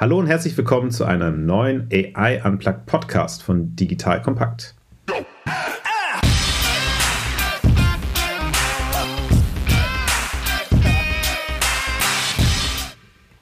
Hallo und herzlich willkommen zu einem neuen AI Unplugged Podcast von Digital Kompakt.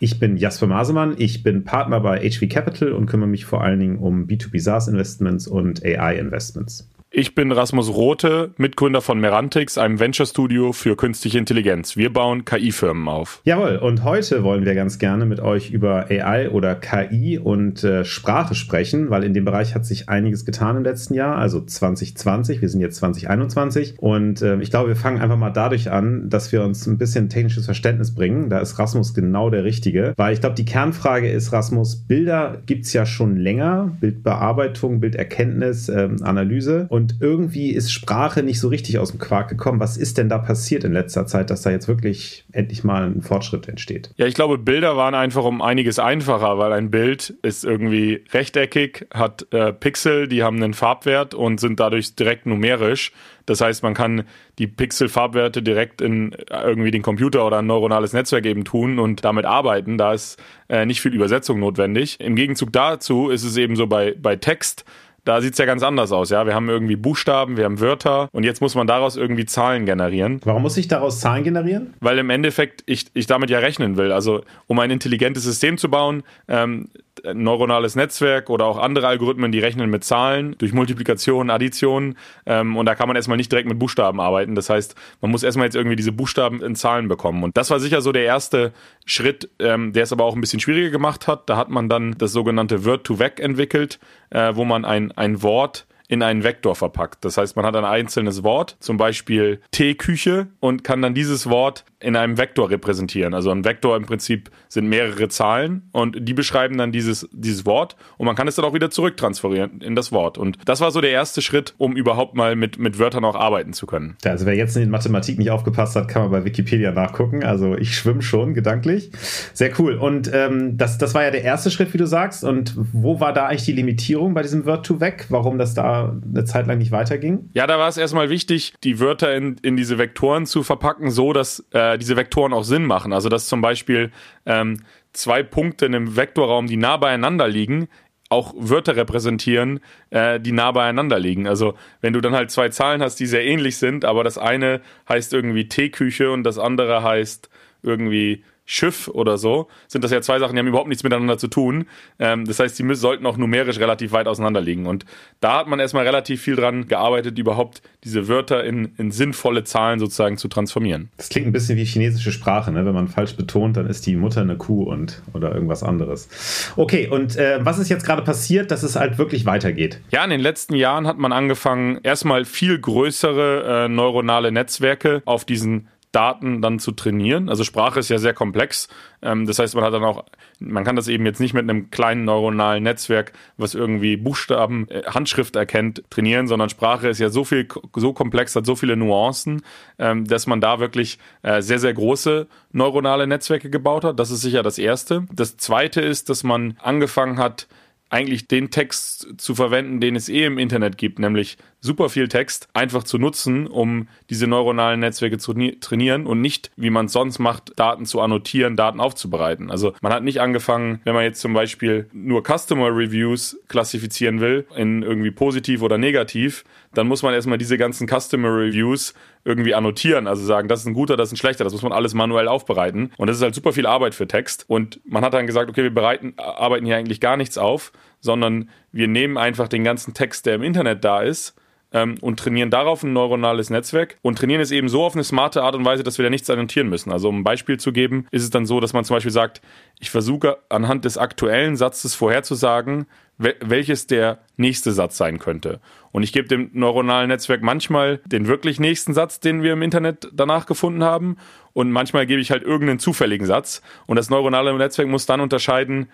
Ich bin Jasper Masemann, ich bin Partner bei HV Capital und kümmere mich vor allen Dingen um B2B SaaS Investments und AI Investments. Ich bin Rasmus Rote, Mitgründer von Merantix, einem Venture-Studio für künstliche Intelligenz. Wir bauen KI-Firmen auf. Jawohl, und heute wollen wir ganz gerne mit euch über AI oder KI und äh, Sprache sprechen, weil in dem Bereich hat sich einiges getan im letzten Jahr, also 2020, wir sind jetzt 2021 und äh, ich glaube, wir fangen einfach mal dadurch an, dass wir uns ein bisschen technisches Verständnis bringen. Da ist Rasmus genau der Richtige, weil ich glaube, die Kernfrage ist, Rasmus, Bilder gibt es ja schon länger, Bildbearbeitung, Bilderkenntnis, ähm, Analyse und irgendwie ist Sprache nicht so richtig aus dem Quark gekommen. Was ist denn da passiert in letzter Zeit, dass da jetzt wirklich endlich mal ein Fortschritt entsteht? Ja, ich glaube, Bilder waren einfach um einiges einfacher, weil ein Bild ist irgendwie rechteckig, hat äh, Pixel, die haben einen Farbwert und sind dadurch direkt numerisch. Das heißt, man kann die Pixel-Farbwerte direkt in irgendwie den Computer oder ein neuronales Netzwerk eben tun und damit arbeiten. Da ist äh, nicht viel Übersetzung notwendig. Im Gegenzug dazu ist es eben so bei, bei Text, da sieht es ja ganz anders aus. Ja, wir haben irgendwie Buchstaben, wir haben Wörter und jetzt muss man daraus irgendwie Zahlen generieren. Warum muss ich daraus Zahlen generieren? Weil im Endeffekt ich, ich damit ja rechnen will. Also um ein intelligentes System zu bauen, ähm, neuronales Netzwerk oder auch andere Algorithmen, die rechnen mit Zahlen durch Multiplikation, Addition. Ähm, und da kann man erstmal nicht direkt mit Buchstaben arbeiten. Das heißt, man muss erstmal jetzt irgendwie diese Buchstaben in Zahlen bekommen. Und das war sicher so der erste Schritt, ähm, der es aber auch ein bisschen schwieriger gemacht hat. Da hat man dann das sogenannte Word-to-Vec entwickelt, äh, wo man ein, ein Wort in einen Vektor verpackt. Das heißt, man hat ein einzelnes Wort, zum Beispiel Teeküche, und kann dann dieses Wort in einem Vektor repräsentieren. Also ein Vektor im Prinzip sind mehrere Zahlen und die beschreiben dann dieses, dieses Wort und man kann es dann auch wieder zurücktransferieren in das Wort. Und das war so der erste Schritt, um überhaupt mal mit, mit Wörtern auch arbeiten zu können. Ja, also wer jetzt in Mathematik nicht aufgepasst hat, kann man bei Wikipedia nachgucken. Also ich schwimme schon gedanklich. Sehr cool. Und ähm, das, das war ja der erste Schritt, wie du sagst. Und wo war da eigentlich die Limitierung bei diesem Word-to-Vec? Warum das da eine Zeit lang nicht weiterging? Ja, da war es erstmal wichtig, die Wörter in, in diese Vektoren zu verpacken, so dass äh, äh, diese Vektoren auch Sinn machen. Also dass zum Beispiel ähm, zwei Punkte in einem Vektorraum, die nah beieinander liegen, auch Wörter repräsentieren, äh, die nah beieinander liegen. Also wenn du dann halt zwei Zahlen hast, die sehr ähnlich sind, aber das eine heißt irgendwie Teeküche und das andere heißt irgendwie Schiff oder so, sind das ja zwei Sachen, die haben überhaupt nichts miteinander zu tun. Ähm, das heißt, die müssen, sollten auch numerisch relativ weit auseinander liegen. Und da hat man erstmal relativ viel dran gearbeitet, überhaupt diese Wörter in, in sinnvolle Zahlen sozusagen zu transformieren. Das klingt ein bisschen wie chinesische Sprache, ne? Wenn man falsch betont, dann ist die Mutter eine Kuh und oder irgendwas anderes. Okay, und äh, was ist jetzt gerade passiert, dass es halt wirklich weitergeht? Ja, in den letzten Jahren hat man angefangen, erstmal viel größere äh, neuronale Netzwerke auf diesen Daten dann zu trainieren. Also Sprache ist ja sehr komplex. Ähm, das heißt, man hat dann auch, man kann das eben jetzt nicht mit einem kleinen neuronalen Netzwerk, was irgendwie Buchstaben, äh, Handschrift erkennt, trainieren, sondern Sprache ist ja so viel, so komplex, hat so viele Nuancen, ähm, dass man da wirklich äh, sehr, sehr große neuronale Netzwerke gebaut hat. Das ist sicher das Erste. Das Zweite ist, dass man angefangen hat, eigentlich den Text zu verwenden, den es eh im Internet gibt, nämlich super viel Text einfach zu nutzen, um diese neuronalen Netzwerke zu trainieren und nicht, wie man es sonst macht, Daten zu annotieren, Daten aufzubereiten. Also man hat nicht angefangen, wenn man jetzt zum Beispiel nur Customer Reviews klassifizieren will, in irgendwie positiv oder negativ, dann muss man erstmal diese ganzen Customer Reviews irgendwie annotieren, also sagen, das ist ein guter, das ist ein schlechter, das muss man alles manuell aufbereiten. Und das ist halt super viel Arbeit für Text. Und man hat dann gesagt, okay, wir bereiten, arbeiten hier eigentlich gar nichts auf, sondern wir nehmen einfach den ganzen Text, der im Internet da ist, ähm, und trainieren darauf ein neuronales Netzwerk und trainieren es eben so auf eine smarte Art und Weise, dass wir da nichts annotieren müssen. Also um ein Beispiel zu geben, ist es dann so, dass man zum Beispiel sagt, ich versuche anhand des aktuellen Satzes vorherzusagen, welches der nächste Satz sein könnte. Und ich gebe dem neuronalen Netzwerk manchmal den wirklich nächsten Satz, den wir im Internet danach gefunden haben. Und manchmal gebe ich halt irgendeinen zufälligen Satz. Und das neuronale Netzwerk muss dann unterscheiden,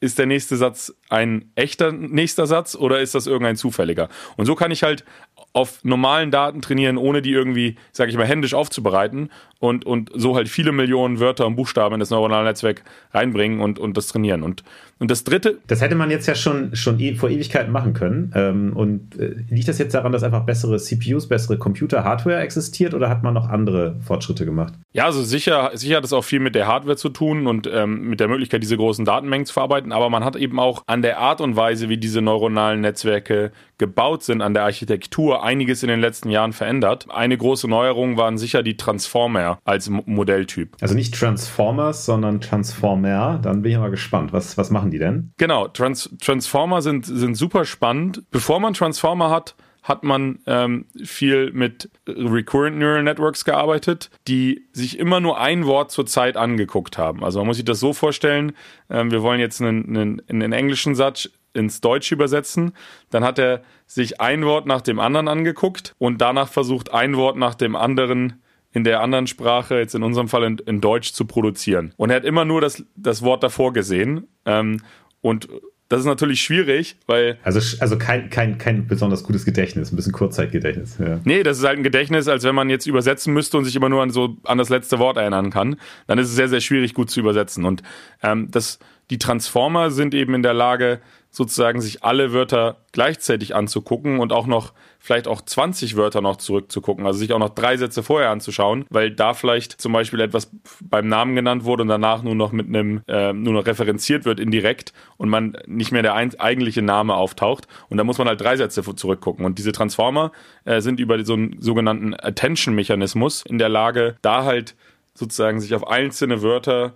ist der nächste Satz ein echter nächster Satz oder ist das irgendein zufälliger? Und so kann ich halt auf normalen Daten trainieren, ohne die irgendwie, sage ich mal, händisch aufzubereiten und, und so halt viele Millionen Wörter und Buchstaben in das neuronale Netzwerk reinbringen und, und das trainieren. Und, und das dritte. Das hätte man jetzt ja schon, schon e vor Ewigkeiten machen können. Ähm, und äh, liegt das jetzt daran, dass einfach bessere CPUs, bessere Computer, Hardware existiert oder hat man noch andere Fortschritte gemacht? Ja, also sicher, sicher hat es auch viel mit der Hardware zu tun und ähm, mit der Möglichkeit, diese großen Datenmengen zu verarbeiten. Aber man hat eben auch an der Art und Weise, wie diese neuronalen Netzwerke gebaut sind, an der Architektur einiges in den letzten Jahren verändert. Eine große Neuerung waren sicher die Transformer als Modelltyp. Also nicht Transformers, sondern Transformer. Dann bin ich mal gespannt. Was, was machen die denn? Genau, Trans Transformer sind, sind super spannend. Bevor man Transformer hat, hat man ähm, viel mit Recurrent Neural Networks gearbeitet, die sich immer nur ein Wort zur Zeit angeguckt haben. Also man muss sich das so vorstellen, ähm, wir wollen jetzt einen, einen, einen englischen Satz ins Deutsche übersetzen, dann hat er sich ein Wort nach dem anderen angeguckt und danach versucht, ein Wort nach dem anderen in der anderen Sprache, jetzt in unserem Fall in, in Deutsch, zu produzieren. Und er hat immer nur das, das Wort davor gesehen. Ähm, und das ist natürlich schwierig, weil. Also, also kein, kein, kein besonders gutes Gedächtnis, ein bisschen Kurzzeitgedächtnis. Ja. Nee, das ist halt ein Gedächtnis, als wenn man jetzt übersetzen müsste und sich immer nur an so an das letzte Wort erinnern kann. Dann ist es sehr, sehr schwierig, gut zu übersetzen. Und ähm, das, die Transformer sind eben in der Lage, sozusagen sich alle Wörter gleichzeitig anzugucken und auch noch vielleicht auch 20 Wörter noch zurückzugucken, also sich auch noch drei Sätze vorher anzuschauen, weil da vielleicht zum Beispiel etwas beim Namen genannt wurde und danach nur noch mit einem, äh, nur noch referenziert wird indirekt und man nicht mehr der ein, eigentliche Name auftaucht. Und da muss man halt drei Sätze zurückgucken. Und diese Transformer äh, sind über so einen sogenannten Attention-Mechanismus in der Lage, da halt sozusagen sich auf einzelne Wörter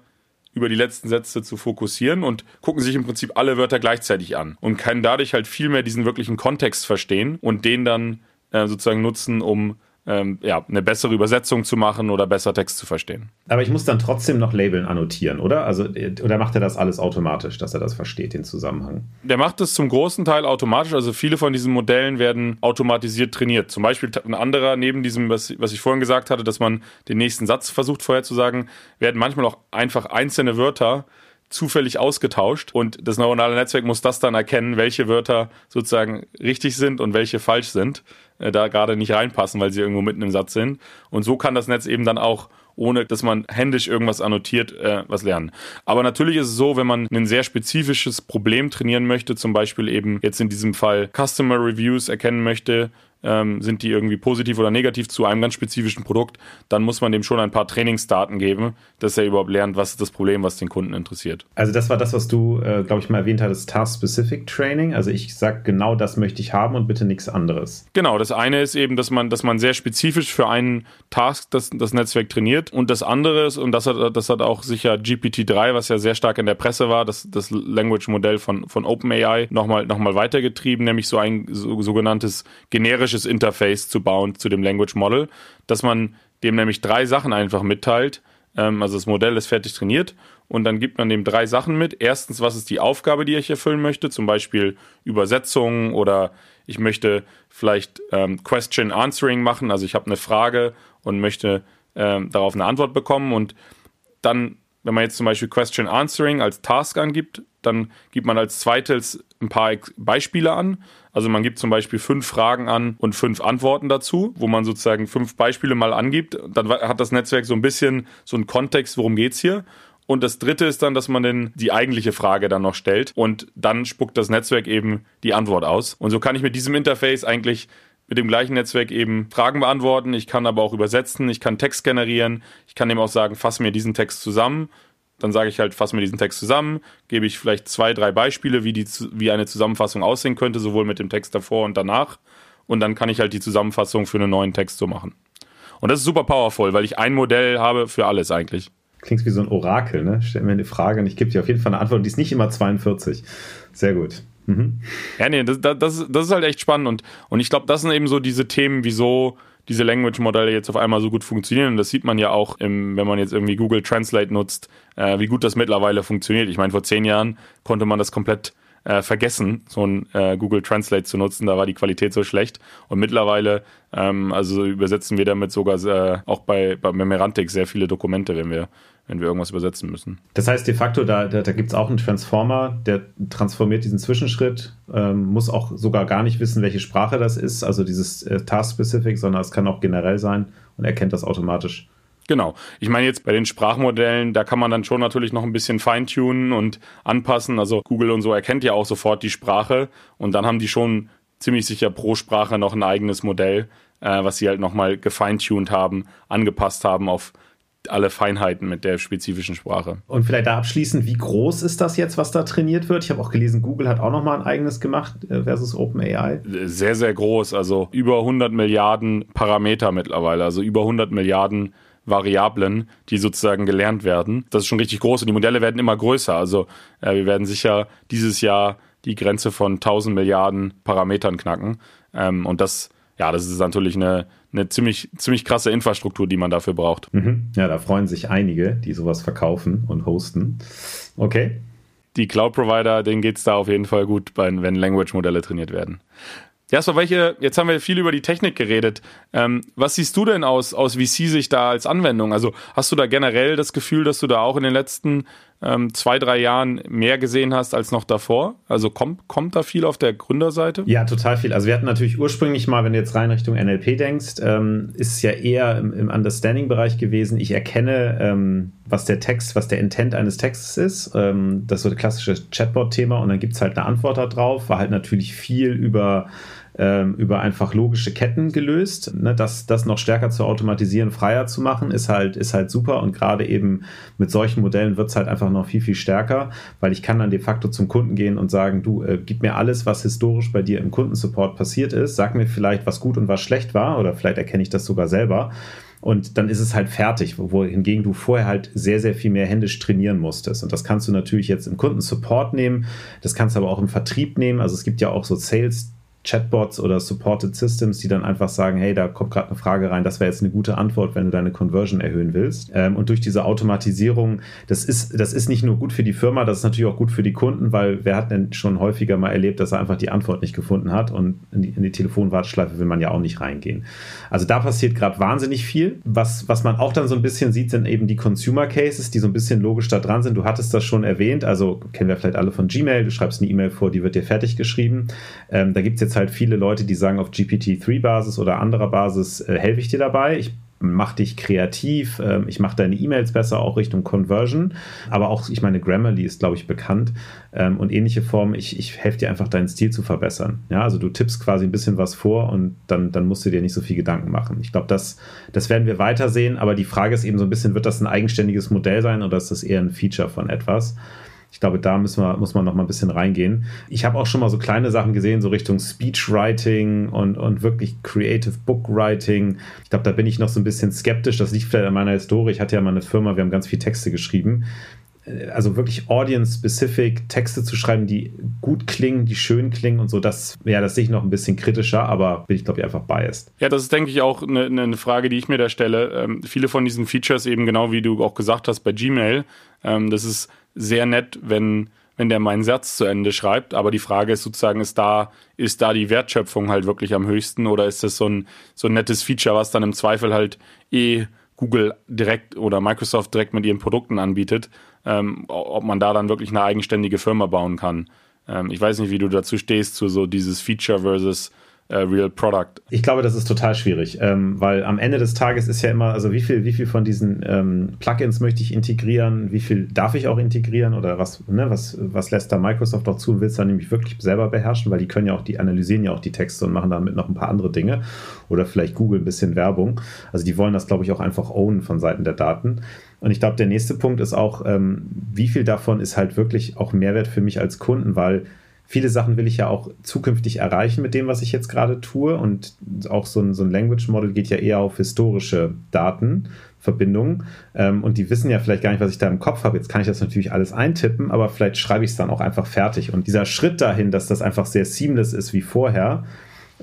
über die letzten Sätze zu fokussieren und gucken sich im Prinzip alle Wörter gleichzeitig an und können dadurch halt viel mehr diesen wirklichen Kontext verstehen und den dann äh, sozusagen nutzen, um ähm, ja, eine bessere Übersetzung zu machen oder besser Text zu verstehen. Aber ich muss dann trotzdem noch Labeln annotieren, oder? Also, oder macht er das alles automatisch, dass er das versteht, den Zusammenhang? Der macht das zum großen Teil automatisch. Also viele von diesen Modellen werden automatisiert trainiert. Zum Beispiel ein anderer neben diesem, was, was ich vorhin gesagt hatte, dass man den nächsten Satz versucht vorherzusagen, werden manchmal auch einfach einzelne Wörter zufällig ausgetauscht und das neuronale Netzwerk muss das dann erkennen, welche Wörter sozusagen richtig sind und welche falsch sind, äh, da gerade nicht reinpassen, weil sie irgendwo mitten im Satz sind. Und so kann das Netz eben dann auch ohne dass man händisch irgendwas annotiert, äh, was lernen. Aber natürlich ist es so, wenn man ein sehr spezifisches Problem trainieren möchte, zum Beispiel eben jetzt in diesem Fall Customer Reviews erkennen möchte, ähm, sind die irgendwie positiv oder negativ zu einem ganz spezifischen Produkt, dann muss man dem schon ein paar Trainingsdaten geben, dass er überhaupt lernt, was ist das Problem, was den Kunden interessiert. Also das war das, was du, äh, glaube ich, mal erwähnt hattest, Task-Specific Training. Also ich sage genau das möchte ich haben und bitte nichts anderes. Genau, das eine ist eben, dass man, dass man sehr spezifisch für einen Task das, das Netzwerk trainiert und das andere ist, und das hat, das hat auch sicher GPT-3, was ja sehr stark in der Presse war, das, das Language-Modell von, von OpenAI nochmal noch mal weitergetrieben, nämlich so ein so, sogenanntes generisches grafisches Interface zu bauen zu dem Language Model, dass man dem nämlich drei Sachen einfach mitteilt. Ähm, also das Modell ist fertig trainiert und dann gibt man dem drei Sachen mit. Erstens, was ist die Aufgabe, die ich erfüllen möchte? Zum Beispiel Übersetzungen oder ich möchte vielleicht ähm, Question Answering machen. Also ich habe eine Frage und möchte ähm, darauf eine Antwort bekommen und dann wenn man jetzt zum Beispiel Question Answering als Task angibt, dann gibt man als zweites ein paar Beispiele an. Also man gibt zum Beispiel fünf Fragen an und fünf Antworten dazu, wo man sozusagen fünf Beispiele mal angibt. Dann hat das Netzwerk so ein bisschen so einen Kontext, worum geht's hier. Und das dritte ist dann, dass man denn die eigentliche Frage dann noch stellt und dann spuckt das Netzwerk eben die Antwort aus. Und so kann ich mit diesem Interface eigentlich mit dem gleichen Netzwerk eben Fragen beantworten. Ich kann aber auch übersetzen, ich kann Text generieren, ich kann eben auch sagen, fass mir diesen Text zusammen dann sage ich halt, fasse mir diesen Text zusammen, gebe ich vielleicht zwei, drei Beispiele, wie, die, wie eine Zusammenfassung aussehen könnte, sowohl mit dem Text davor und danach. Und dann kann ich halt die Zusammenfassung für einen neuen Text so machen. Und das ist super powerful, weil ich ein Modell habe für alles eigentlich. Klingt wie so ein Orakel, ne? Stell mir eine Frage und ich gebe dir auf jeden Fall eine Antwort. Und die ist nicht immer 42. Sehr gut. Mhm. Ja, nee, das, das, das ist halt echt spannend. Und, und ich glaube, das sind eben so diese Themen, wieso diese Language-Modelle jetzt auf einmal so gut funktionieren. Das sieht man ja auch, im, wenn man jetzt irgendwie Google Translate nutzt, äh, wie gut das mittlerweile funktioniert. Ich meine, vor zehn Jahren konnte man das komplett äh, vergessen, so ein äh, Google Translate zu nutzen. Da war die Qualität so schlecht. Und mittlerweile, ähm, also übersetzen wir damit sogar äh, auch bei, bei Memerantic sehr viele Dokumente, wenn wir wenn wir irgendwas übersetzen müssen. Das heißt de facto, da, da, da gibt es auch einen Transformer, der transformiert diesen Zwischenschritt, ähm, muss auch sogar gar nicht wissen, welche Sprache das ist, also dieses äh, Task-Specific, sondern es kann auch generell sein und erkennt das automatisch. Genau. Ich meine jetzt bei den Sprachmodellen, da kann man dann schon natürlich noch ein bisschen feintunen und anpassen. Also Google und so erkennt ja auch sofort die Sprache und dann haben die schon ziemlich sicher pro Sprache noch ein eigenes Modell, äh, was sie halt nochmal gefeintuned haben, angepasst haben auf alle Feinheiten mit der spezifischen Sprache. Und vielleicht da abschließend, wie groß ist das jetzt, was da trainiert wird? Ich habe auch gelesen, Google hat auch nochmal ein eigenes gemacht äh, versus OpenAI. Sehr, sehr groß. Also über 100 Milliarden Parameter mittlerweile. Also über 100 Milliarden Variablen, die sozusagen gelernt werden. Das ist schon richtig groß und die Modelle werden immer größer. Also äh, wir werden sicher dieses Jahr die Grenze von 1000 Milliarden Parametern knacken. Ähm, und das, ja, das ist natürlich eine, eine ziemlich, ziemlich krasse Infrastruktur, die man dafür braucht. Mhm. Ja, da freuen sich einige, die sowas verkaufen und hosten. Okay. Die Cloud-Provider, denen geht es da auf jeden Fall gut, wenn Language-Modelle trainiert werden. Ja, so welche, jetzt haben wir viel über die Technik geredet. Ähm, was siehst du denn aus, aus VC-Sicht da als Anwendung? Also hast du da generell das Gefühl, dass du da auch in den letzten ähm, zwei, drei Jahren mehr gesehen hast als noch davor? Also kommt, kommt da viel auf der Gründerseite? Ja, total viel. Also wir hatten natürlich ursprünglich mal, wenn du jetzt rein Richtung NLP denkst, ähm, ist es ja eher im, im Understanding-Bereich gewesen. Ich erkenne, ähm, was der Text, was der Intent eines Textes ist. Ähm, das ist so das klassische Chatbot-Thema und dann gibt es halt eine Antwort darauf. War halt natürlich viel über ähm, über einfach logische Ketten gelöst. Ne? Das, das noch stärker zu automatisieren, freier zu machen, ist halt, ist halt super. Und gerade eben mit solchen Modellen wird es halt einfach noch viel, viel stärker, weil ich kann dann de facto zum Kunden gehen und sagen, du, äh, gib mir alles, was historisch bei dir im Kundensupport passiert ist. Sag mir vielleicht, was gut und was schlecht war oder vielleicht erkenne ich das sogar selber und dann ist es halt fertig, wohingegen du vorher halt sehr, sehr viel mehr händisch trainieren musstest. Und das kannst du natürlich jetzt im Kundensupport nehmen, das kannst du aber auch im Vertrieb nehmen. Also es gibt ja auch so Sales Chatbots oder Supported Systems, die dann einfach sagen, hey, da kommt gerade eine Frage rein, das wäre jetzt eine gute Antwort, wenn du deine Conversion erhöhen willst. Ähm, und durch diese Automatisierung, das ist, das ist nicht nur gut für die Firma, das ist natürlich auch gut für die Kunden, weil wer hat denn schon häufiger mal erlebt, dass er einfach die Antwort nicht gefunden hat und in die, in die Telefonwarteschleife will man ja auch nicht reingehen. Also da passiert gerade wahnsinnig viel. Was, was man auch dann so ein bisschen sieht, sind eben die Consumer Cases, die so ein bisschen logisch da dran sind. Du hattest das schon erwähnt, also kennen wir vielleicht alle von Gmail, du schreibst eine E-Mail vor, die wird dir fertig geschrieben. Ähm, da gibt es jetzt halt viele Leute, die sagen, auf GPT-3-Basis oder anderer Basis äh, helfe ich dir dabei. Ich mache dich kreativ, äh, ich mache deine E-Mails besser, auch Richtung Conversion. Aber auch, ich meine, Grammarly ist, glaube ich, bekannt ähm, und ähnliche Formen. Ich, ich helfe dir einfach, deinen Stil zu verbessern. Ja, also du tippst quasi ein bisschen was vor und dann, dann musst du dir nicht so viel Gedanken machen. Ich glaube, das, das werden wir weitersehen, aber die Frage ist eben so ein bisschen, wird das ein eigenständiges Modell sein oder ist das eher ein Feature von etwas? Ich glaube, da müssen wir, muss man noch mal ein bisschen reingehen. Ich habe auch schon mal so kleine Sachen gesehen, so Richtung Speechwriting und, und wirklich Creative Book Writing. Ich glaube, da bin ich noch so ein bisschen skeptisch. Das liegt vielleicht an meiner Historie. Ich hatte ja mal eine Firma, wir haben ganz viel Texte geschrieben also wirklich audience-specific Texte zu schreiben, die gut klingen, die schön klingen und so, das, ja, das sehe ich noch ein bisschen kritischer, aber bin ich, glaube ich, einfach biased. Ja, das ist, denke ich, auch eine, eine Frage, die ich mir da stelle. Ähm, viele von diesen Features eben genau wie du auch gesagt hast bei Gmail, ähm, das ist sehr nett, wenn, wenn der meinen Satz zu Ende schreibt. Aber die Frage ist sozusagen, ist da, ist da die Wertschöpfung halt wirklich am höchsten oder ist das so ein, so ein nettes Feature, was dann im Zweifel halt eh Google direkt oder Microsoft direkt mit ihren Produkten anbietet, ähm, ob man da dann wirklich eine eigenständige Firma bauen kann. Ähm, ich weiß nicht, wie du dazu stehst, zu so dieses Feature versus Real Product? Ich glaube, das ist total schwierig, ähm, weil am Ende des Tages ist ja immer, also wie viel, wie viel von diesen ähm, Plugins möchte ich integrieren, wie viel darf ich auch integrieren oder was, ne, was, was lässt da Microsoft auch zu, willst du dann nämlich wirklich selber beherrschen, weil die können ja auch, die analysieren ja auch die Texte und machen damit noch ein paar andere Dinge oder vielleicht Google ein bisschen Werbung. Also die wollen das, glaube ich, auch einfach ownen von Seiten der Daten. Und ich glaube, der nächste Punkt ist auch, ähm, wie viel davon ist halt wirklich auch Mehrwert für mich als Kunden, weil viele Sachen will ich ja auch zukünftig erreichen mit dem, was ich jetzt gerade tue. Und auch so ein, so ein Language Model geht ja eher auf historische Datenverbindungen. Ähm, und die wissen ja vielleicht gar nicht, was ich da im Kopf habe. Jetzt kann ich das natürlich alles eintippen, aber vielleicht schreibe ich es dann auch einfach fertig. Und dieser Schritt dahin, dass das einfach sehr seamless ist wie vorher,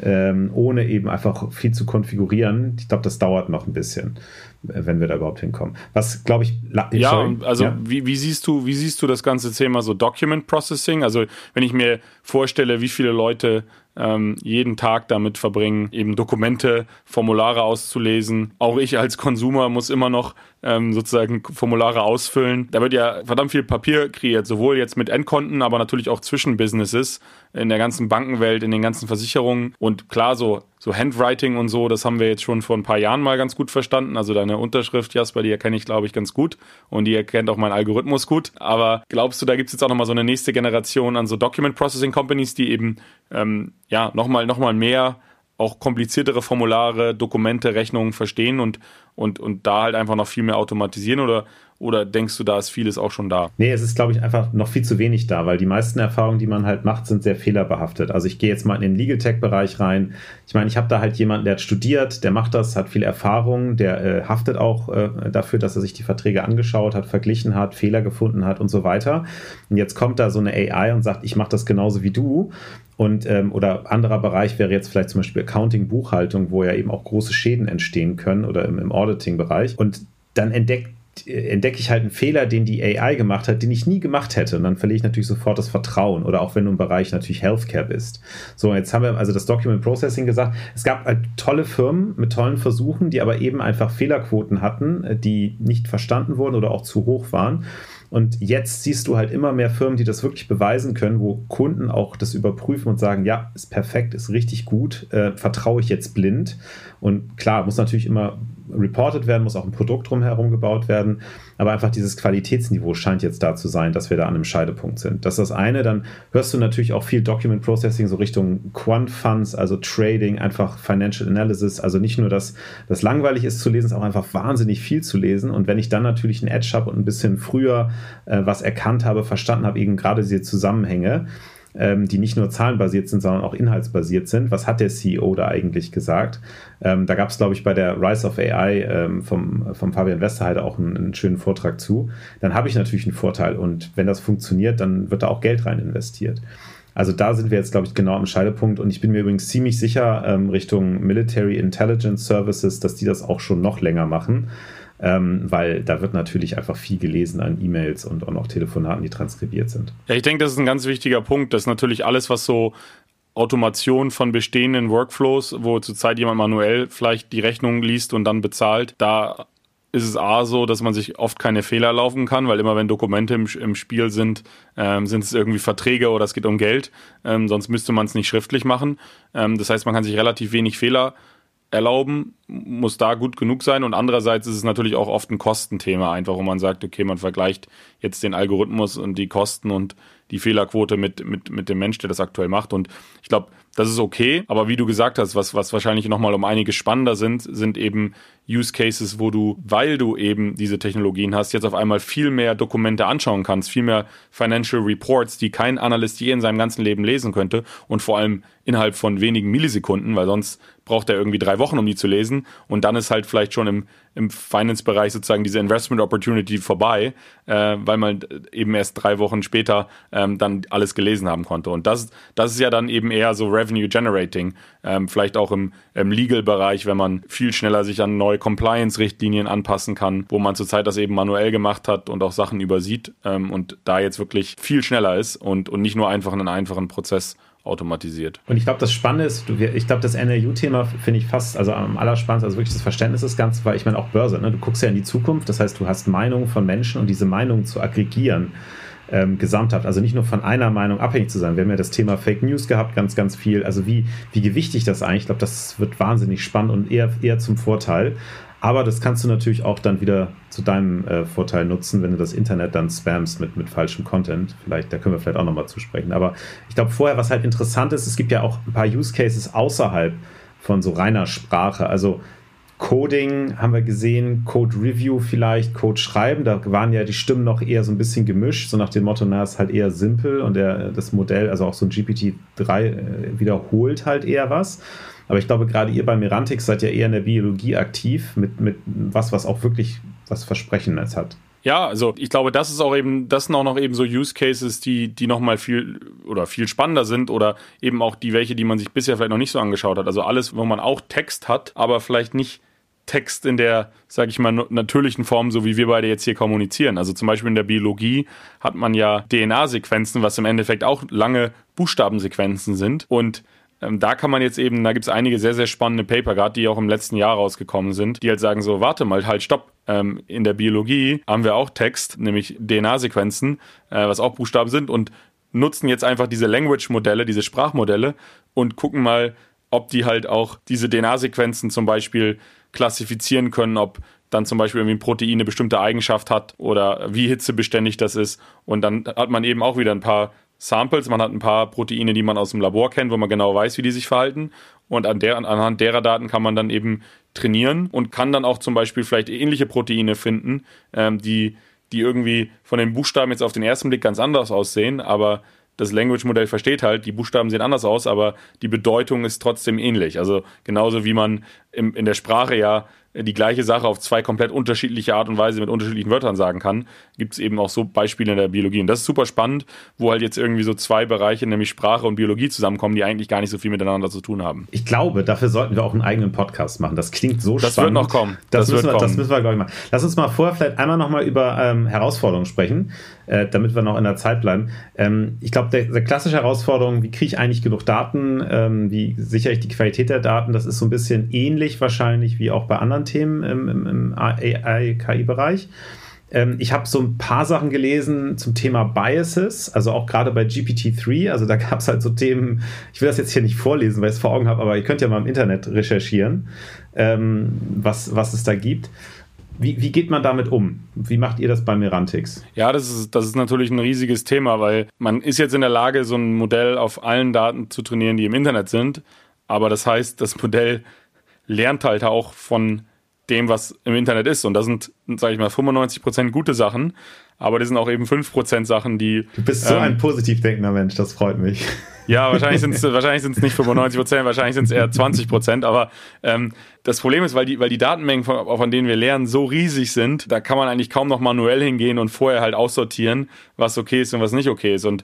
ähm, ohne eben einfach viel zu konfigurieren, ich glaube, das dauert noch ein bisschen. Wenn wir da überhaupt hinkommen. Was glaube ich. Ja, sorry, also ja? Wie, wie, siehst du, wie siehst du das ganze Thema so Document Processing? Also wenn ich mir vorstelle, wie viele Leute ähm, jeden Tag damit verbringen, eben Dokumente, Formulare auszulesen. Auch ich als Konsumer muss immer noch ähm, sozusagen Formulare ausfüllen. Da wird ja verdammt viel Papier kreiert, sowohl jetzt mit Endkonten, aber natürlich auch zwischen Businesses in der ganzen Bankenwelt, in den ganzen Versicherungen. Und klar, so, so Handwriting und so, das haben wir jetzt schon vor ein paar Jahren mal ganz gut verstanden. Also deine Unterschrift, Jasper, die erkenne ich, glaube ich, ganz gut. Und die erkennt auch mein Algorithmus gut. Aber glaubst du, da gibt es jetzt auch nochmal so eine nächste Generation an so Document Processing Companies, die eben ähm, ja nochmal noch mehr auch kompliziertere Formulare, Dokumente, Rechnungen verstehen und, und, und da halt einfach noch viel mehr automatisieren oder, oder denkst du, da ist vieles auch schon da? Nee, es ist, glaube ich, einfach noch viel zu wenig da, weil die meisten Erfahrungen, die man halt macht, sind sehr fehlerbehaftet. Also ich gehe jetzt mal in den Legal Tech-Bereich rein. Ich meine, ich habe da halt jemanden, der hat studiert, der macht das, hat viel Erfahrung, der äh, haftet auch äh, dafür, dass er sich die Verträge angeschaut hat, verglichen hat, Fehler gefunden hat und so weiter. Und jetzt kommt da so eine AI und sagt, ich mache das genauso wie du. Und ähm, oder anderer Bereich wäre jetzt vielleicht zum Beispiel Accounting, Buchhaltung, wo ja eben auch große Schäden entstehen können oder im, im Auditing-Bereich. Und dann entdeckt entdecke ich halt einen Fehler, den die AI gemacht hat, den ich nie gemacht hätte. Und dann verliere ich natürlich sofort das Vertrauen. Oder auch wenn du im Bereich natürlich Healthcare bist. So, jetzt haben wir also das Document Processing gesagt. Es gab halt tolle Firmen mit tollen Versuchen, die aber eben einfach Fehlerquoten hatten, die nicht verstanden wurden oder auch zu hoch waren. Und jetzt siehst du halt immer mehr Firmen, die das wirklich beweisen können, wo Kunden auch das überprüfen und sagen, ja, ist perfekt, ist richtig gut, äh, vertraue ich jetzt blind. Und klar, muss natürlich immer reported werden, muss auch ein Produkt drumherum gebaut werden. Aber einfach dieses Qualitätsniveau scheint jetzt da zu sein, dass wir da an einem Scheidepunkt sind. Das ist das eine. Dann hörst du natürlich auch viel Document Processing, so Richtung Quant Funds, also Trading, einfach Financial Analysis. Also nicht nur, dass das langweilig ist zu lesen, es ist auch einfach wahnsinnig viel zu lesen. Und wenn ich dann natürlich ein Edge habe und ein bisschen früher äh, was erkannt habe, verstanden habe, eben gerade diese Zusammenhänge, ähm, die nicht nur zahlenbasiert sind, sondern auch inhaltsbasiert sind. Was hat der CEO da eigentlich gesagt? Ähm, da gab es, glaube ich, bei der Rise of AI ähm, vom, vom Fabian Westerheide auch einen, einen schönen Vortrag zu. Dann habe ich natürlich einen Vorteil und wenn das funktioniert, dann wird da auch Geld rein investiert. Also da sind wir jetzt, glaube ich, genau am Scheidepunkt. Und ich bin mir übrigens ziemlich sicher ähm, Richtung Military Intelligence Services, dass die das auch schon noch länger machen ähm, weil da wird natürlich einfach viel gelesen an E-Mails und auch noch Telefonaten, die transkribiert sind. Ja, ich denke, das ist ein ganz wichtiger Punkt, dass natürlich alles, was so Automation von bestehenden Workflows, wo zurzeit jemand manuell vielleicht die Rechnung liest und dann bezahlt, da ist es A so, dass man sich oft keine Fehler laufen kann, weil immer wenn Dokumente im, im Spiel sind, ähm, sind es irgendwie Verträge oder es geht um Geld. Ähm, sonst müsste man es nicht schriftlich machen. Ähm, das heißt, man kann sich relativ wenig Fehler erlauben, muss da gut genug sein. Und andererseits ist es natürlich auch oft ein Kostenthema, einfach wo man sagt, okay, man vergleicht jetzt den Algorithmus und die Kosten und die Fehlerquote mit, mit, mit dem Mensch, der das aktuell macht. Und ich glaube, das ist okay. Aber wie du gesagt hast, was, was wahrscheinlich nochmal um einiges spannender sind, sind eben Use Cases, wo du, weil du eben diese Technologien hast, jetzt auf einmal viel mehr Dokumente anschauen kannst, viel mehr Financial Reports, die kein Analyst je in seinem ganzen Leben lesen könnte und vor allem innerhalb von wenigen Millisekunden, weil sonst braucht er irgendwie drei Wochen, um die zu lesen und dann ist halt vielleicht schon im, im Finance-Bereich sozusagen diese Investment Opportunity vorbei, äh, weil man eben erst drei Wochen später ähm, dann alles gelesen haben konnte. Und das, das ist ja dann eben eher so Revenue Generating, ähm, vielleicht auch im, im Legal-Bereich, wenn man viel schneller sich an neue Compliance-Richtlinien anpassen kann, wo man zurzeit das eben manuell gemacht hat und auch Sachen übersieht ähm, und da jetzt wirklich viel schneller ist und, und nicht nur einfach einen einfachen Prozess automatisiert. Und ich glaube, das Spannende ist, ich glaube, das NLU-Thema finde ich fast, also am allerspannendsten, also wirklich das Verständnis des Ganzen, weil ich meine auch Börse, ne? du guckst ja in die Zukunft, das heißt, du hast Meinungen von Menschen und diese Meinungen zu aggregieren ähm, gesamthaft, also nicht nur von einer Meinung abhängig zu sein. Wir haben ja das Thema Fake News gehabt, ganz, ganz viel. Also wie, wie gewichtig das eigentlich, ich glaube, das wird wahnsinnig spannend und eher, eher zum Vorteil. Aber das kannst du natürlich auch dann wieder zu deinem äh, Vorteil nutzen, wenn du das Internet dann spamst mit, mit falschem Content. Vielleicht, da können wir vielleicht auch nochmal zusprechen. Aber ich glaube, vorher, was halt interessant ist, es gibt ja auch ein paar Use Cases außerhalb von so reiner Sprache. Also Coding haben wir gesehen, Code Review vielleicht, Code Schreiben, da waren ja die Stimmen noch eher so ein bisschen gemischt, so nach dem Motto, na, ist halt eher simpel und der, das Modell, also auch so ein GPT-3 äh, wiederholt halt eher was. Aber ich glaube, gerade ihr bei Mirantix seid ja eher in der Biologie aktiv, mit, mit was, was auch wirklich was Versprechendes hat. Ja, also ich glaube, das ist auch eben, das sind auch noch eben so Use Cases, die, die nochmal viel oder viel spannender sind oder eben auch die welche, die man sich bisher vielleicht noch nicht so angeschaut hat. Also alles, wo man auch Text hat, aber vielleicht nicht Text in der, sage ich mal, natürlichen Form, so wie wir beide jetzt hier kommunizieren. Also zum Beispiel in der Biologie hat man ja DNA-Sequenzen, was im Endeffekt auch lange Buchstabensequenzen sind. Und ähm, da kann man jetzt eben, da gibt es einige sehr, sehr spannende Paper, gerade die auch im letzten Jahr rausgekommen sind, die halt sagen so, warte mal, halt, stopp. Ähm, in der Biologie haben wir auch Text, nämlich DNA-Sequenzen, äh, was auch Buchstaben sind und nutzen jetzt einfach diese Language-Modelle, diese Sprachmodelle und gucken mal, ob die halt auch diese DNA-Sequenzen zum Beispiel klassifizieren können, ob dann zum Beispiel irgendwie ein Protein eine bestimmte Eigenschaft hat oder wie hitzebeständig das ist. Und dann hat man eben auch wieder ein paar Samples, man hat ein paar Proteine, die man aus dem Labor kennt, wo man genau weiß, wie die sich verhalten. Und an der, anhand derer Daten kann man dann eben trainieren und kann dann auch zum Beispiel vielleicht ähnliche Proteine finden, ähm, die, die irgendwie von den Buchstaben jetzt auf den ersten Blick ganz anders aussehen, aber das Language-Modell versteht halt, die Buchstaben sehen anders aus, aber die Bedeutung ist trotzdem ähnlich. Also genauso wie man im, in der Sprache ja die gleiche Sache auf zwei komplett unterschiedliche Art und Weise mit unterschiedlichen Wörtern sagen kann, gibt es eben auch so Beispiele in der Biologie. Und das ist super spannend, wo halt jetzt irgendwie so zwei Bereiche, nämlich Sprache und Biologie zusammenkommen, die eigentlich gar nicht so viel miteinander zu tun haben. Ich glaube, dafür sollten wir auch einen eigenen Podcast machen. Das klingt so das spannend. Das wird noch kommen. Das, das, müssen, wir, kommen. das müssen wir, glaube ich, machen. Lass uns mal vorher vielleicht einmal nochmal über ähm, Herausforderungen sprechen, äh, damit wir noch in der Zeit bleiben. Ähm, ich glaube, der, der, klassische Herausforderung, wie kriege ich eigentlich genug Daten, ähm, wie sichere ich die Qualität der Daten, das ist so ein bisschen ähnlich wahrscheinlich wie auch bei anderen Themen im, im, AI-KI-Bereich. Ähm, ich habe so ein paar Sachen gelesen zum Thema Biases, also auch gerade bei GPT-3. Also da gab es halt so Themen, ich will das jetzt hier nicht vorlesen, weil ich es vor Augen habe, aber ihr könnt ja mal im Internet recherchieren, ähm, was, was es da gibt. Wie, wie, geht man damit um? Wie macht ihr das bei Merantix? Ja, das ist, das ist natürlich ein riesiges Thema, weil man ist jetzt in der Lage, so ein Modell auf allen Daten zu trainieren, die im Internet sind. Aber das heißt, das Modell lernt halt auch von dem, was im Internet ist. Und da sind, sage ich mal, 95 Prozent gute Sachen, aber das sind auch eben 5 Prozent Sachen, die. Du bist so ähm, ein positiv denkender Mensch, das freut mich. Ja, wahrscheinlich sind es wahrscheinlich sind's nicht 95 Prozent, wahrscheinlich sind es eher 20 Prozent. Aber ähm, das Problem ist, weil die, weil die Datenmengen, von, von denen wir lernen, so riesig sind, da kann man eigentlich kaum noch manuell hingehen und vorher halt aussortieren, was okay ist und was nicht okay ist. Und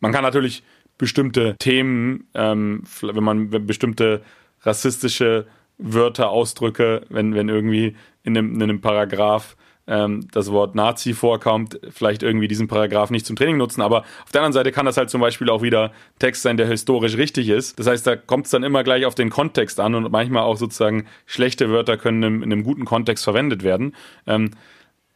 man kann natürlich bestimmte Themen, ähm, wenn man bestimmte rassistische Wörter, Ausdrücke, wenn, wenn irgendwie in einem, in einem Paragraph ähm, das Wort Nazi vorkommt, vielleicht irgendwie diesen Paragraph nicht zum Training nutzen. Aber auf der anderen Seite kann das halt zum Beispiel auch wieder Text sein, der historisch richtig ist. Das heißt, da kommt es dann immer gleich auf den Kontext an und manchmal auch sozusagen schlechte Wörter können in, in einem guten Kontext verwendet werden. Ähm,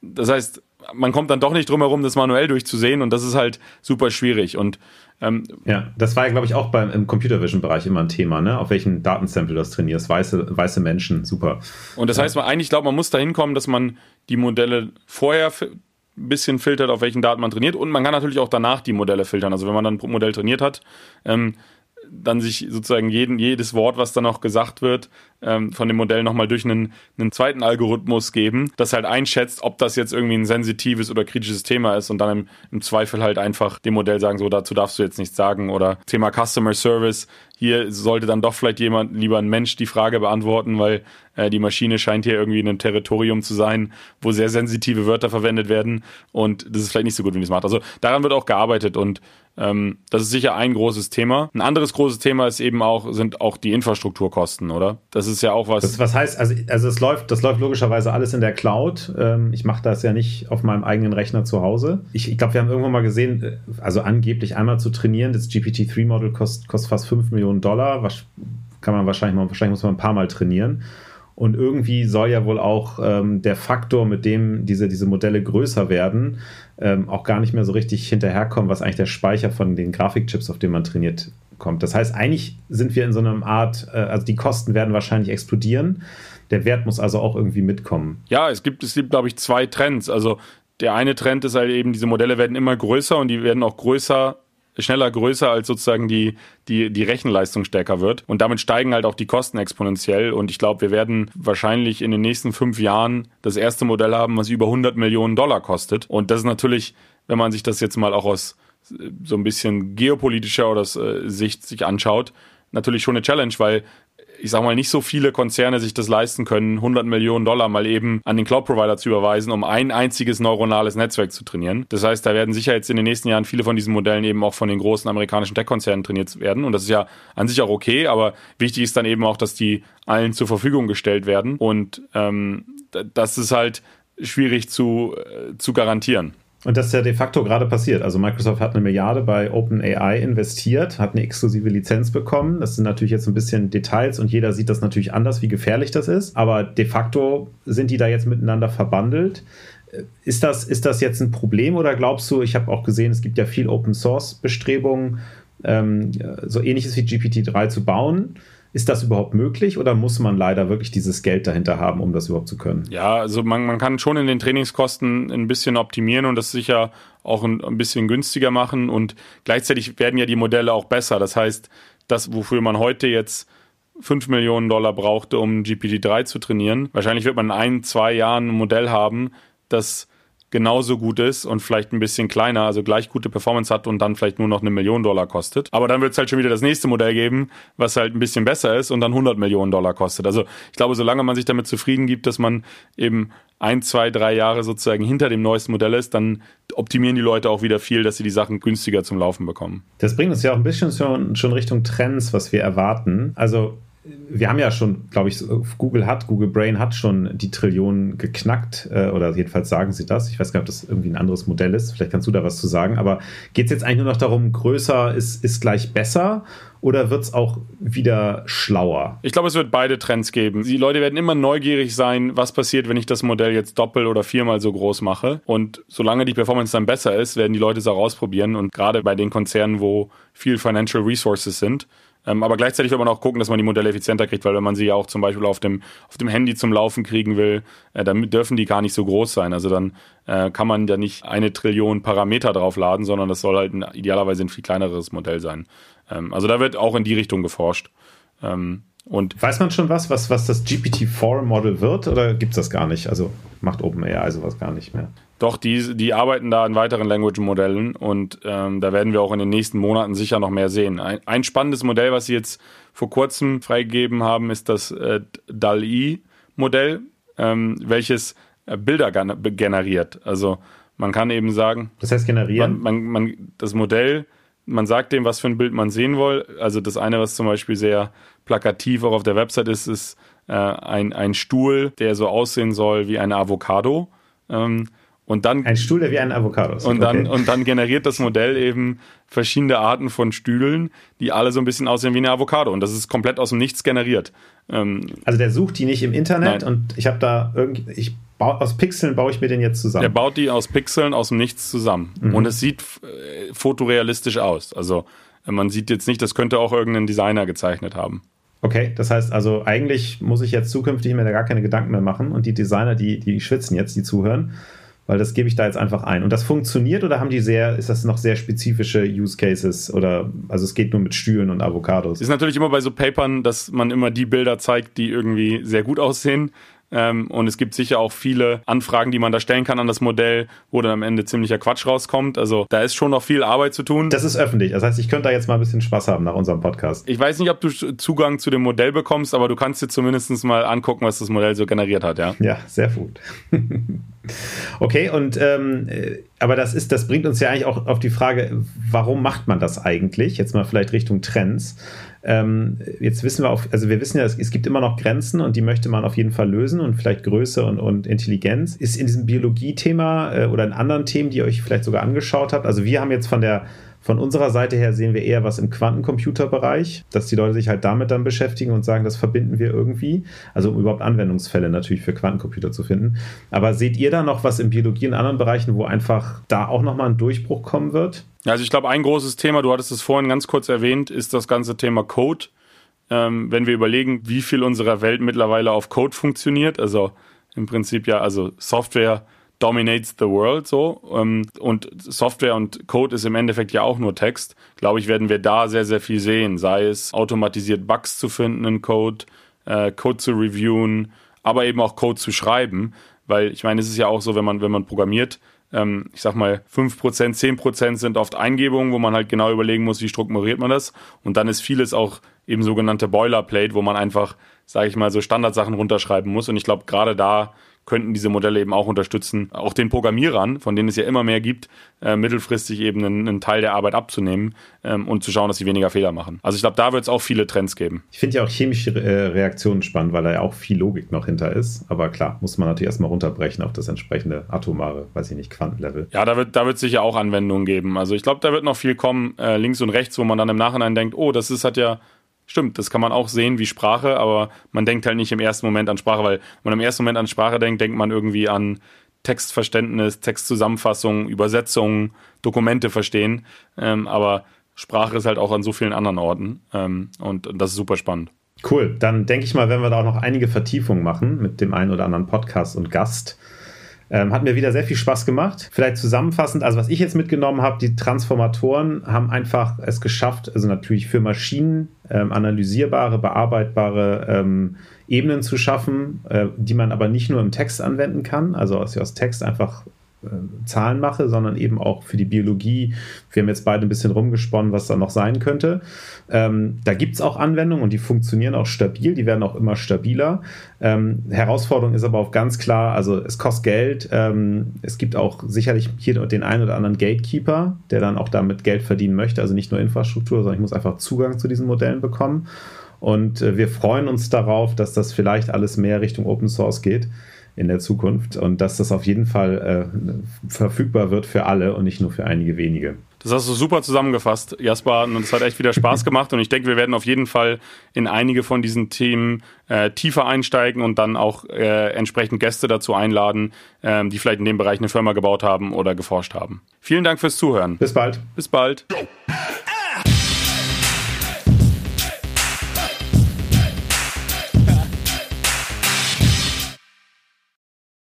das heißt, man kommt dann doch nicht drum herum, das manuell durchzusehen und das ist halt super schwierig. Und ähm, ja, das war ja, glaube ich, auch beim, im Computer Vision-Bereich immer ein Thema, ne? Auf welchen Datensample du das trainierst. Weiße, weiße Menschen, super. Und das heißt, man eigentlich glaube, man muss da hinkommen, dass man die Modelle vorher ein bisschen filtert, auf welchen Daten man trainiert. Und man kann natürlich auch danach die Modelle filtern. Also wenn man dann ein Modell trainiert hat, ähm, dann sich sozusagen jeden, jedes Wort, was dann noch gesagt wird, ähm, von dem Modell nochmal durch einen, einen zweiten Algorithmus geben, das halt einschätzt, ob das jetzt irgendwie ein sensitives oder kritisches Thema ist und dann im, im Zweifel halt einfach dem Modell sagen, so dazu darfst du jetzt nichts sagen oder Thema Customer Service, hier sollte dann doch vielleicht jemand, lieber ein Mensch, die Frage beantworten, weil äh, die Maschine scheint hier irgendwie in einem Territorium zu sein, wo sehr sensitive Wörter verwendet werden und das ist vielleicht nicht so gut, wie es macht. Also daran wird auch gearbeitet und ähm, das ist sicher ein großes Thema. Ein anderes großes Thema ist eben auch, sind auch die Infrastrukturkosten, oder? Das ist ja auch was. Das, was heißt, also, also es läuft, das läuft logischerweise alles in der Cloud. Ähm, ich mache das ja nicht auf meinem eigenen Rechner zu Hause. Ich, ich glaube, wir haben irgendwann mal gesehen, äh, also angeblich einmal zu trainieren, das GPT-3-Model kostet, kostet fast 5 Millionen Dollar. Was kann man wahrscheinlich, wahrscheinlich muss man ein paar Mal trainieren. Und irgendwie soll ja wohl auch ähm, der Faktor, mit dem diese, diese Modelle größer werden, ähm, auch gar nicht mehr so richtig hinterherkommen, was eigentlich der Speicher von den Grafikchips, auf denen man trainiert, kommt. Das heißt, eigentlich sind wir in so einer Art, äh, also die Kosten werden wahrscheinlich explodieren. Der Wert muss also auch irgendwie mitkommen. Ja, es gibt, es gibt, glaube ich, zwei Trends. Also der eine Trend ist halt eben, diese Modelle werden immer größer und die werden auch größer schneller größer, als sozusagen die, die, die Rechenleistung stärker wird. Und damit steigen halt auch die Kosten exponentiell. Und ich glaube, wir werden wahrscheinlich in den nächsten fünf Jahren das erste Modell haben, was über 100 Millionen Dollar kostet. Und das ist natürlich, wenn man sich das jetzt mal auch aus so ein bisschen geopolitischer oder äh, Sicht sich anschaut, natürlich schon eine Challenge, weil ich sag mal, nicht so viele Konzerne sich das leisten können, 100 Millionen Dollar mal eben an den Cloud-Provider zu überweisen, um ein einziges neuronales Netzwerk zu trainieren. Das heißt, da werden sicher jetzt in den nächsten Jahren viele von diesen Modellen eben auch von den großen amerikanischen Tech-Konzernen trainiert werden. Und das ist ja an sich auch okay, aber wichtig ist dann eben auch, dass die allen zur Verfügung gestellt werden. Und ähm, das ist halt schwierig zu, äh, zu garantieren. Und das ist ja de facto gerade passiert. Also Microsoft hat eine Milliarde bei OpenAI investiert, hat eine exklusive Lizenz bekommen. Das sind natürlich jetzt ein bisschen Details und jeder sieht das natürlich anders, wie gefährlich das ist. Aber de facto sind die da jetzt miteinander verbandelt. Ist das, ist das jetzt ein Problem oder glaubst du, ich habe auch gesehen, es gibt ja viel Open Source Bestrebungen, ähm, so ähnliches wie GPT-3 zu bauen? Ist das überhaupt möglich oder muss man leider wirklich dieses Geld dahinter haben, um das überhaupt zu können? Ja, also man, man kann schon in den Trainingskosten ein bisschen optimieren und das sicher auch ein, ein bisschen günstiger machen und gleichzeitig werden ja die Modelle auch besser. Das heißt, das, wofür man heute jetzt 5 Millionen Dollar brauchte, um GPT-3 zu trainieren. Wahrscheinlich wird man in ein, zwei Jahren ein Modell haben, das genauso gut ist und vielleicht ein bisschen kleiner, also gleich gute Performance hat und dann vielleicht nur noch eine Million Dollar kostet. Aber dann wird es halt schon wieder das nächste Modell geben, was halt ein bisschen besser ist und dann 100 Millionen Dollar kostet. Also ich glaube, solange man sich damit zufrieden gibt, dass man eben ein, zwei, drei Jahre sozusagen hinter dem neuesten Modell ist, dann optimieren die Leute auch wieder viel, dass sie die Sachen günstiger zum Laufen bekommen. Das bringt uns ja auch ein bisschen schon, schon Richtung Trends, was wir erwarten. Also wir haben ja schon, glaube ich, Google hat, Google Brain hat schon die Trillionen geknackt, äh, oder jedenfalls sagen sie das. Ich weiß gar nicht, ob das irgendwie ein anderes Modell ist. Vielleicht kannst du da was zu sagen. Aber geht es jetzt eigentlich nur noch darum, größer ist, ist gleich besser? Oder wird es auch wieder schlauer? Ich glaube, es wird beide Trends geben. Die Leute werden immer neugierig sein, was passiert, wenn ich das Modell jetzt doppelt oder viermal so groß mache. Und solange die Performance dann besser ist, werden die Leute es auch ausprobieren. Und gerade bei den Konzernen, wo viel Financial Resources sind, ähm, aber gleichzeitig will man auch gucken, dass man die Modelle effizienter kriegt, weil wenn man sie ja auch zum Beispiel auf dem, auf dem Handy zum Laufen kriegen will, äh, dann dürfen die gar nicht so groß sein. Also dann äh, kann man da nicht eine Trillion Parameter draufladen, sondern das soll halt ein, idealerweise ein viel kleineres Modell sein. Ähm, also da wird auch in die Richtung geforscht. Ähm, und Weiß man schon was, was, was das GPT-4-Model wird oder gibt es das gar nicht? Also macht OpenAI sowas gar nicht mehr? Doch, die, die arbeiten da an weiteren Language-Modellen und ähm, da werden wir auch in den nächsten Monaten sicher noch mehr sehen. Ein, ein spannendes Modell, was sie jetzt vor kurzem freigegeben haben, ist das äh, DAL-E-Modell, ähm, welches äh, Bilder generiert. Also man kann eben sagen. Das heißt generieren? Man, man, man, das Modell, man sagt dem, was für ein Bild man sehen will. Also das eine, was zum Beispiel sehr plakativ auch auf der Website ist, ist äh, ein, ein Stuhl, der so aussehen soll wie eine Avocado. Ähm, und dann, ein Stuhl, der wie ein Avocado ist. Und dann, okay. und dann generiert das Modell eben verschiedene Arten von Stühlen, die alle so ein bisschen aussehen wie eine Avocado. Und das ist komplett aus dem Nichts generiert. Ähm, also der sucht die nicht im Internet nein. und ich habe da irgendwie, ich aus Pixeln baue ich mir den jetzt zusammen. Der baut die aus Pixeln aus dem Nichts zusammen. Mhm. Und es sieht äh, fotorealistisch aus. Also man sieht jetzt nicht, das könnte auch irgendein Designer gezeichnet haben. Okay, das heißt also, eigentlich muss ich jetzt zukünftig mir da gar keine Gedanken mehr machen und die Designer, die, die schwitzen jetzt, die zuhören weil das gebe ich da jetzt einfach ein. Und das funktioniert oder haben die sehr, ist das noch sehr spezifische Use Cases oder also es geht nur mit Stühlen und Avocados? Ist natürlich immer bei so Papern, dass man immer die Bilder zeigt, die irgendwie sehr gut aussehen. Ähm, und es gibt sicher auch viele Anfragen, die man da stellen kann an das Modell, wo dann am Ende ziemlicher Quatsch rauskommt. Also da ist schon noch viel Arbeit zu tun. Das ist öffentlich. Das heißt, ich könnte da jetzt mal ein bisschen Spaß haben nach unserem Podcast. Ich weiß nicht, ob du Zugang zu dem Modell bekommst, aber du kannst dir zumindest mal angucken, was das Modell so generiert hat, ja? Ja, sehr gut. Okay, und ähm, äh, aber das ist, das bringt uns ja eigentlich auch auf die Frage, warum macht man das eigentlich? Jetzt mal vielleicht Richtung Trends. Ähm, jetzt wissen wir auch, also wir wissen ja, es, es, gibt immer noch Grenzen und die möchte man auf jeden Fall lösen und vielleicht Größe und, und Intelligenz. Ist in diesem Biologie-Thema äh, oder in anderen Themen, die ihr euch vielleicht sogar angeschaut habt, also wir haben jetzt von der von unserer Seite her sehen wir eher was im Quantencomputerbereich, dass die Leute sich halt damit dann beschäftigen und sagen, das verbinden wir irgendwie. Also um überhaupt Anwendungsfälle natürlich für Quantencomputer zu finden. Aber seht ihr da noch was in Biologie und anderen Bereichen, wo einfach da auch nochmal ein Durchbruch kommen wird? Also ich glaube, ein großes Thema, du hattest es vorhin ganz kurz erwähnt, ist das ganze Thema Code. Ähm, wenn wir überlegen, wie viel unserer Welt mittlerweile auf Code funktioniert, also im Prinzip ja, also Software dominates the world so. Ähm, und Software und Code ist im Endeffekt ja auch nur Text. Glaube ich, werden wir da sehr, sehr viel sehen. Sei es automatisiert Bugs zu finden in Code, äh, Code zu reviewen, aber eben auch Code zu schreiben. Weil ich meine, es ist ja auch so, wenn man, wenn man programmiert, ähm, ich sag mal, 5%, 10% sind oft Eingebungen, wo man halt genau überlegen muss, wie strukturiert man das. Und dann ist vieles auch eben sogenannte Boilerplate, wo man einfach, sage ich mal, so Standardsachen runterschreiben muss. Und ich glaube, gerade da könnten diese Modelle eben auch unterstützen, auch den Programmierern, von denen es ja immer mehr gibt, äh, mittelfristig eben einen, einen, Teil der Arbeit abzunehmen ähm, und zu schauen, dass sie weniger Fehler machen. Also ich glaube, da wird es auch viele Trends geben. Ich finde ja auch chemische äh, Reaktionen spannend, weil da ja auch viel Logik noch hinter ist. Aber klar, muss man natürlich erstmal runterbrechen auf das entsprechende atomare, weiß ich nicht, Quantenlevel. Ja, da wird da wird sicher auch Anwendungen geben. Also ich glaube, da wird noch viel kommen, äh, links und rechts, wo man dann im Nachhinein denkt, oh, das ist hat ja Stimmt, das kann man auch sehen wie Sprache, aber man denkt halt nicht im ersten Moment an Sprache, weil wenn man im ersten Moment an Sprache denkt, denkt man irgendwie an Textverständnis, Textzusammenfassung, Übersetzung, Dokumente verstehen. Ähm, aber Sprache ist halt auch an so vielen anderen Orten ähm, und, das ist super spannend. Cool, dann denke ich mal, werden wir da auch noch einige Vertiefungen machen mit dem einen oder anderen Podcast und Gast. Ähm, hat mir wieder sehr viel Spaß gemacht. Vielleicht zusammenfassend, also was ich jetzt mitgenommen habe, die Transformatoren haben einfach es geschafft, also natürlich für Maschinen ähm, analysierbare, bearbeitbare ähm, Ebenen zu schaffen, äh, die man aber nicht nur im Text anwenden kann, also aus, aus Text einfach Zahlen mache, sondern eben auch für die Biologie. Wir haben jetzt beide ein bisschen rumgesponnen, was da noch sein könnte. Ähm, da gibt es auch Anwendungen und die funktionieren auch stabil, die werden auch immer stabiler. Ähm, Herausforderung ist aber auch ganz klar, also es kostet Geld. Ähm, es gibt auch sicherlich hier den einen oder anderen Gatekeeper, der dann auch damit Geld verdienen möchte, also nicht nur Infrastruktur, sondern ich muss einfach Zugang zu diesen Modellen bekommen. Und äh, wir freuen uns darauf, dass das vielleicht alles mehr Richtung Open Source geht in der Zukunft und dass das auf jeden Fall äh, verfügbar wird für alle und nicht nur für einige wenige. Das hast du super zusammengefasst, Jasper, und es hat echt wieder Spaß gemacht und ich denke, wir werden auf jeden Fall in einige von diesen Themen äh, tiefer einsteigen und dann auch äh, entsprechend Gäste dazu einladen, äh, die vielleicht in dem Bereich eine Firma gebaut haben oder geforscht haben. Vielen Dank fürs Zuhören. Bis bald. Bis bald.